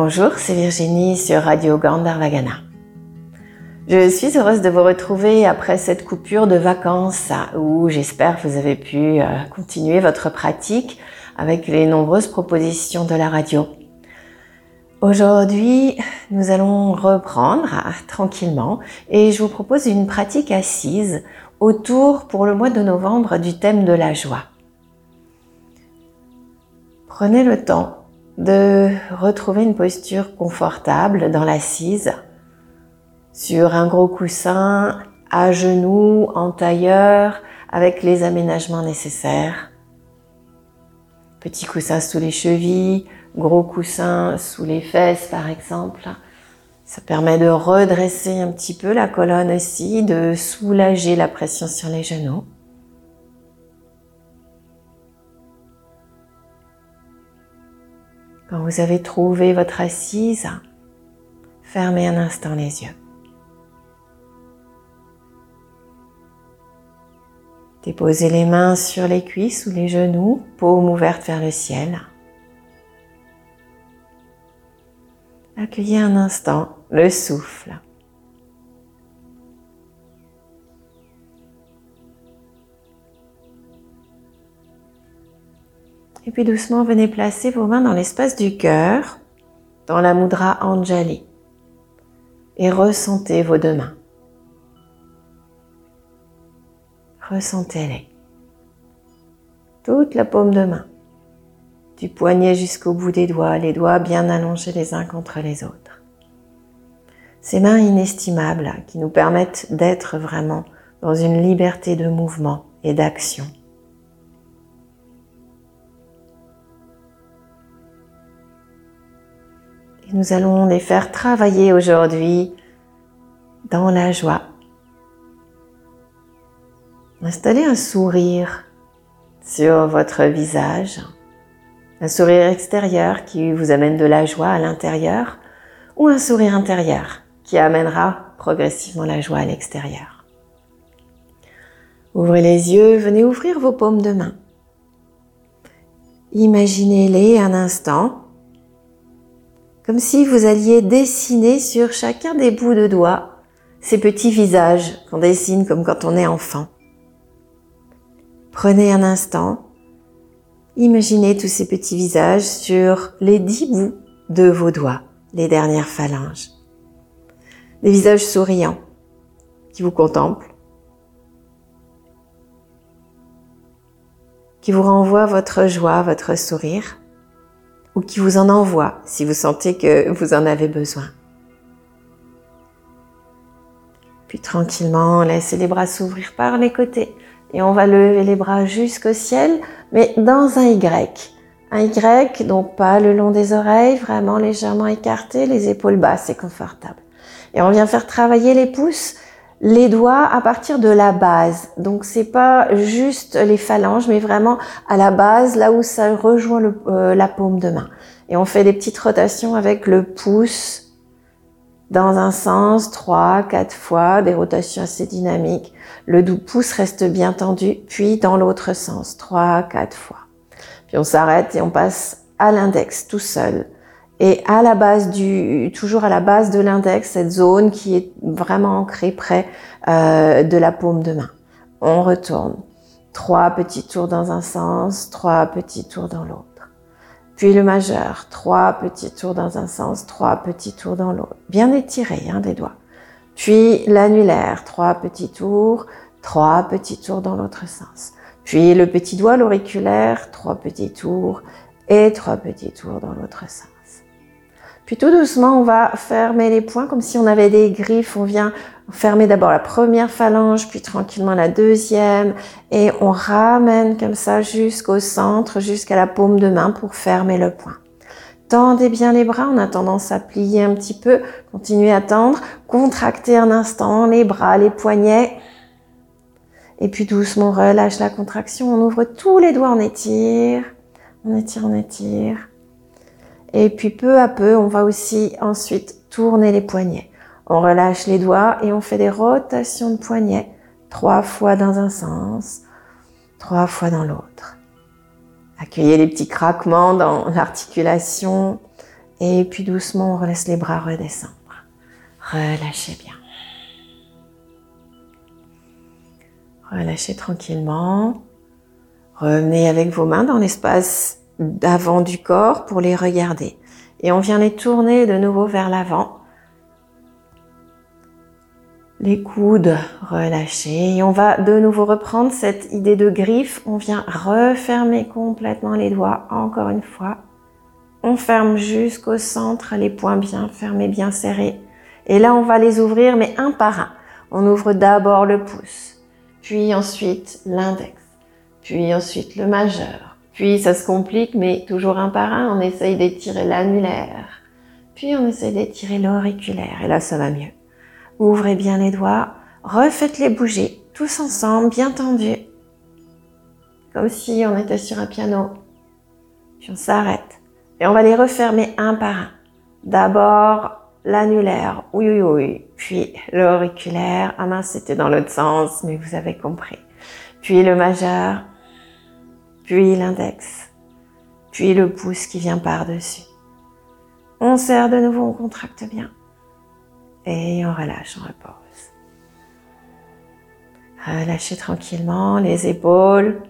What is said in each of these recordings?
Bonjour, c'est Virginie sur Radio Gandharvagana. Je suis heureuse de vous retrouver après cette coupure de vacances où j'espère que vous avez pu euh, continuer votre pratique avec les nombreuses propositions de la radio. Aujourd'hui, nous allons reprendre tranquillement et je vous propose une pratique assise autour pour le mois de novembre du thème de la joie. Prenez le temps de retrouver une posture confortable dans l'assise sur un gros coussin à genoux, en tailleur, avec les aménagements nécessaires. Petit coussin sous les chevilles, gros coussin sous les fesses par exemple. Ça permet de redresser un petit peu la colonne aussi, de soulager la pression sur les genoux. Quand vous avez trouvé votre assise, fermez un instant les yeux. Déposez les mains sur les cuisses ou les genoux, paume ouverte vers le ciel. Accueillez un instant le souffle. Et puis doucement, venez placer vos mains dans l'espace du cœur, dans la mudra Anjali. Et ressentez vos deux mains. Ressentez-les. Toute la paume de main. Du poignet jusqu'au bout des doigts, les doigts bien allongés les uns contre les autres. Ces mains inestimables qui nous permettent d'être vraiment dans une liberté de mouvement et d'action. Nous allons les faire travailler aujourd'hui dans la joie. Installez un sourire sur votre visage, un sourire extérieur qui vous amène de la joie à l'intérieur ou un sourire intérieur qui amènera progressivement la joie à l'extérieur. Ouvrez les yeux, venez ouvrir vos paumes de main. Imaginez-les un instant comme si vous alliez dessiner sur chacun des bouts de doigts ces petits visages qu'on dessine comme quand on est enfant. Prenez un instant, imaginez tous ces petits visages sur les dix bouts de vos doigts, les dernières phalanges. Des visages souriants qui vous contemplent, qui vous renvoient votre joie, votre sourire ou qui vous en envoie si vous sentez que vous en avez besoin. Puis tranquillement, laissez les bras s'ouvrir par les côtés et on va lever les bras jusqu'au ciel, mais dans un Y. Un Y, donc pas le long des oreilles, vraiment légèrement écarté, les épaules basses et confortable. Et on vient faire travailler les pouces les doigts à partir de la base. Donc c'est pas juste les phalanges, mais vraiment à la base, là où ça rejoint euh, la paume de main. Et on fait des petites rotations avec le pouce dans un sens, trois, quatre fois, des rotations assez dynamiques. Le doux pouce reste bien tendu, puis dans l'autre sens, trois, quatre fois. Puis on s'arrête et on passe à l'index tout seul et à la base du, toujours à la base de l'index, cette zone qui est vraiment ancrée près euh, de la paume de main. On retourne. Trois petits tours dans un sens, trois petits tours dans l'autre. Puis le majeur, trois petits tours dans un sens, trois petits tours dans l'autre. Bien étiré, hein, des doigts. Puis l'annulaire, trois petits tours, trois petits tours dans l'autre sens. Puis le petit doigt, l'auriculaire, trois petits tours et trois petits tours dans l'autre sens. Puis tout doucement, on va fermer les poings comme si on avait des griffes. On vient fermer d'abord la première phalange, puis tranquillement la deuxième. Et on ramène comme ça jusqu'au centre, jusqu'à la paume de main pour fermer le poing. Tendez bien les bras, on a tendance à plier un petit peu. Continuez à tendre. Contractez un instant les bras, les poignets. Et puis doucement, relâche la contraction. On ouvre tous les doigts, on étire. On étire, on étire. Et puis peu à peu, on va aussi ensuite tourner les poignets. On relâche les doigts et on fait des rotations de poignets, trois fois dans un sens, trois fois dans l'autre. Accueillez les petits craquements dans l'articulation Et puis doucement, on laisse les bras redescendre. Relâchez bien. Relâchez tranquillement. Revenez avec vos mains dans l'espace d'avant du corps pour les regarder. Et on vient les tourner de nouveau vers l'avant. Les coudes relâchés. Et on va de nouveau reprendre cette idée de griffe. On vient refermer complètement les doigts encore une fois. On ferme jusqu'au centre, les poings bien fermés, bien serrés. Et là, on va les ouvrir, mais un par un. On ouvre d'abord le pouce, puis ensuite l'index, puis ensuite le majeur. Puis ça se complique, mais toujours un par un, on essaye d'étirer l'annulaire. Puis on essaye d'étirer l'auriculaire, et là ça va mieux. Ouvrez bien les doigts, refaites-les bouger, tous ensemble, bien tendus. Comme si on était sur un piano. Puis on s'arrête. Et on va les refermer un par un. D'abord l'annulaire, oui, oui, oui. Puis l'auriculaire, ah mince, c'était dans l'autre sens, mais vous avez compris. Puis le majeur, puis l'index, puis le pouce qui vient par-dessus. On serre de nouveau, on contracte bien. Et on relâche, on repose. Relâchez tranquillement les épaules,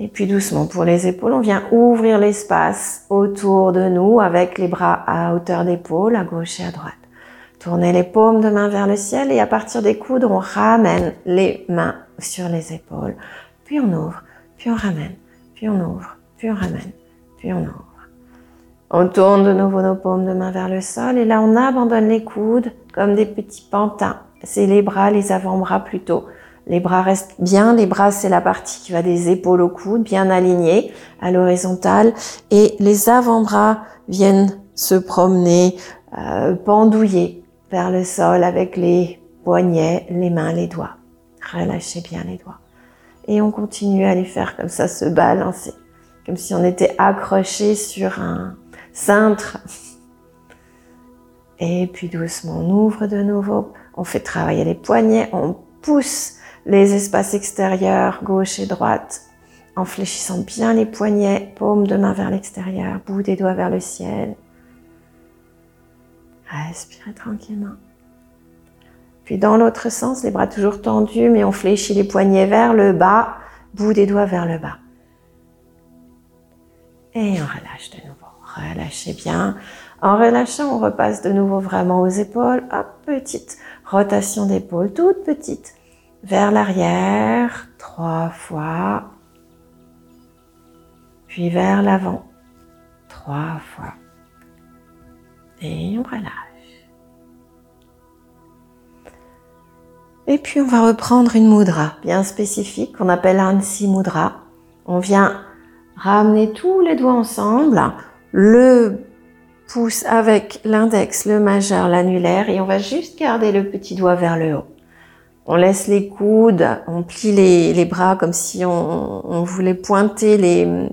et puis doucement pour les épaules, on vient ouvrir l'espace autour de nous avec les bras à hauteur d'épaule, à gauche et à droite. Tournez les paumes de main vers le ciel et à partir des coudes, on ramène les mains sur les épaules. Puis on ouvre, puis on ramène, puis on ouvre, puis on ramène, puis on ouvre. On tourne de nouveau nos paumes de main vers le sol et là on abandonne les coudes comme des petits pantins. C'est les bras, les avant-bras plutôt les bras restent bien. Les bras, c'est la partie qui va des épaules au coude, bien alignée à l'horizontale. Et les avant-bras viennent se promener, euh, pendouiller vers le sol avec les poignets, les mains, les doigts. Relâchez bien les doigts. Et on continue à les faire comme ça, se balancer. Comme si on était accroché sur un cintre. Et puis doucement, on ouvre de nouveau. On fait travailler les poignets. On pousse les espaces extérieurs, gauche et droite, en fléchissant bien les poignets, paume de main vers l'extérieur, bout des doigts vers le ciel. Respirez tranquillement. Puis dans l'autre sens, les bras toujours tendus, mais on fléchit les poignets vers le bas, bout des doigts vers le bas. Et on relâche de nouveau. Relâchez bien. En relâchant, on repasse de nouveau vraiment aux épaules. Hop, petite rotation d'épaule, toute petite vers l'arrière trois fois, puis vers l'avant trois fois. Et on relâche. Et puis on va reprendre une mudra bien spécifique qu'on appelle Ansi Mudra. On vient ramener tous les doigts ensemble, le pouce avec l'index, le majeur, l'annulaire et on va juste garder le petit doigt vers le haut. On laisse les coudes, on plie les, bras comme si on, voulait pointer les,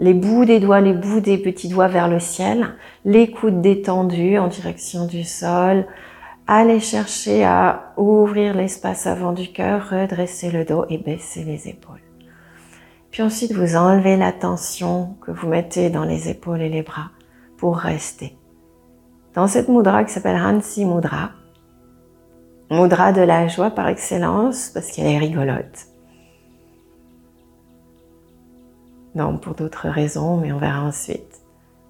les bouts des doigts, les bouts des petits doigts vers le ciel, les coudes détendus en direction du sol. Allez chercher à ouvrir l'espace avant du cœur, redresser le dos et baisser les épaules. Puis ensuite, vous enlevez la tension que vous mettez dans les épaules et les bras pour rester. Dans cette mudra qui s'appelle Hansi Mudra, Mudra de la joie par excellence parce qu'elle est rigolote. Non, pour d'autres raisons, mais on verra ensuite.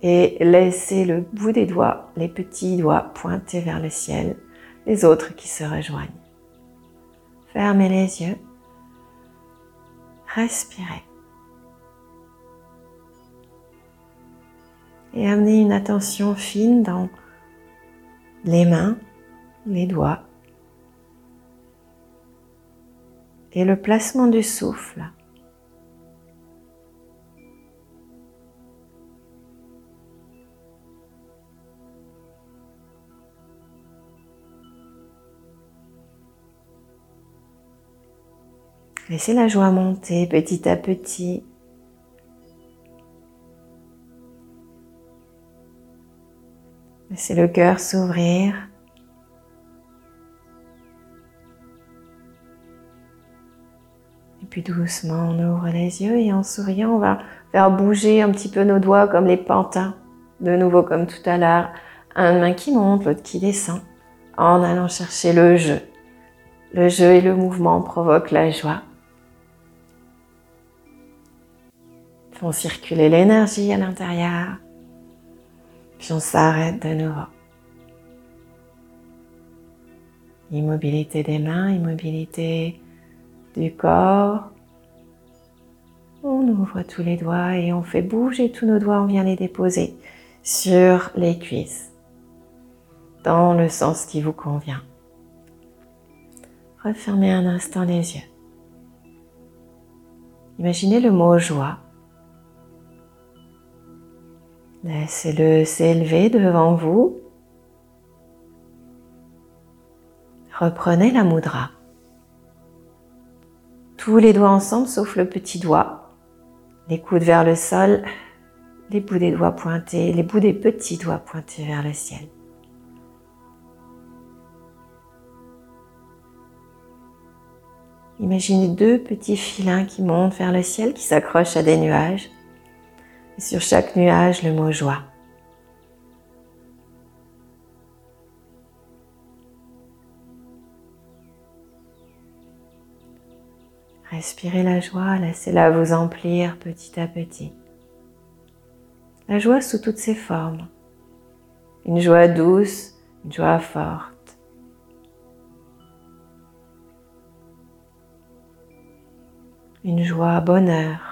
Et laissez le bout des doigts, les petits doigts pointés vers le ciel, les autres qui se rejoignent. Fermez les yeux. Respirez. Et amenez une attention fine dans les mains, les doigts, et le placement du souffle. Laissez la joie monter petit à petit. Laissez le cœur s'ouvrir. Puis doucement, on ouvre les yeux et en souriant, on va faire bouger un petit peu nos doigts comme les pantins De nouveau comme tout à l'heure, un main qui monte, l'autre qui descend, en allant chercher le jeu. Le jeu et le mouvement provoquent la joie. Font circuler l'énergie à l'intérieur. Puis on s'arrête de nouveau. Immobilité des mains, immobilité du corps. On ouvre tous les doigts et on fait bouger tous nos doigts, on vient les déposer sur les cuisses, dans le sens qui vous convient. Refermez un instant les yeux. Imaginez le mot joie. Laissez-le s'élever devant vous. Reprenez la mudra. Tous les doigts ensemble sauf le petit doigt. Les coudes vers le sol, les bouts des doigts pointés, les bouts des petits doigts pointés vers le ciel. Imaginez deux petits filins qui montent vers le ciel, qui s'accrochent à des nuages. Et sur chaque nuage, le mot joie. Respirez la joie, laissez-la vous emplir petit à petit. La joie sous toutes ses formes. Une joie douce, une joie forte. Une joie bonheur.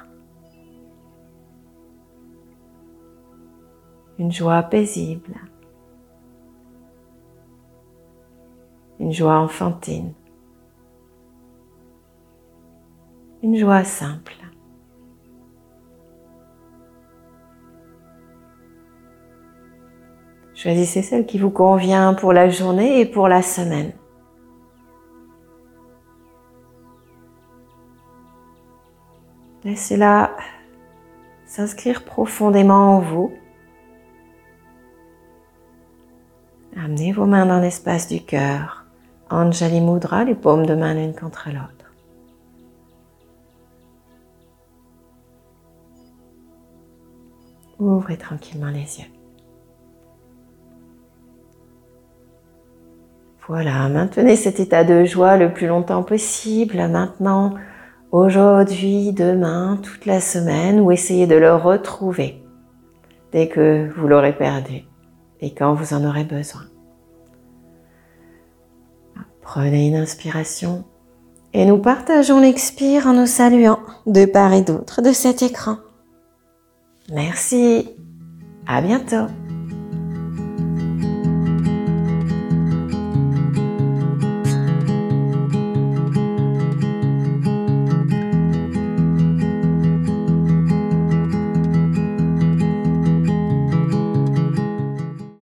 Une joie paisible. Une joie enfantine. Une joie simple. Choisissez celle qui vous convient pour la journée et pour la semaine. Laissez-la s'inscrire profondément en vous. Amenez vos mains dans l'espace du cœur. Anjali Mudra, les paumes de main l'une contre l'autre. Ouvrez tranquillement les yeux. Voilà, maintenez cet état de joie le plus longtemps possible, maintenant, aujourd'hui, demain, toute la semaine, ou essayez de le retrouver dès que vous l'aurez perdu et quand vous en aurez besoin. Prenez une inspiration et nous partageons l'expire en nous saluant de part et d'autre de cet écran. Merci, à bientôt.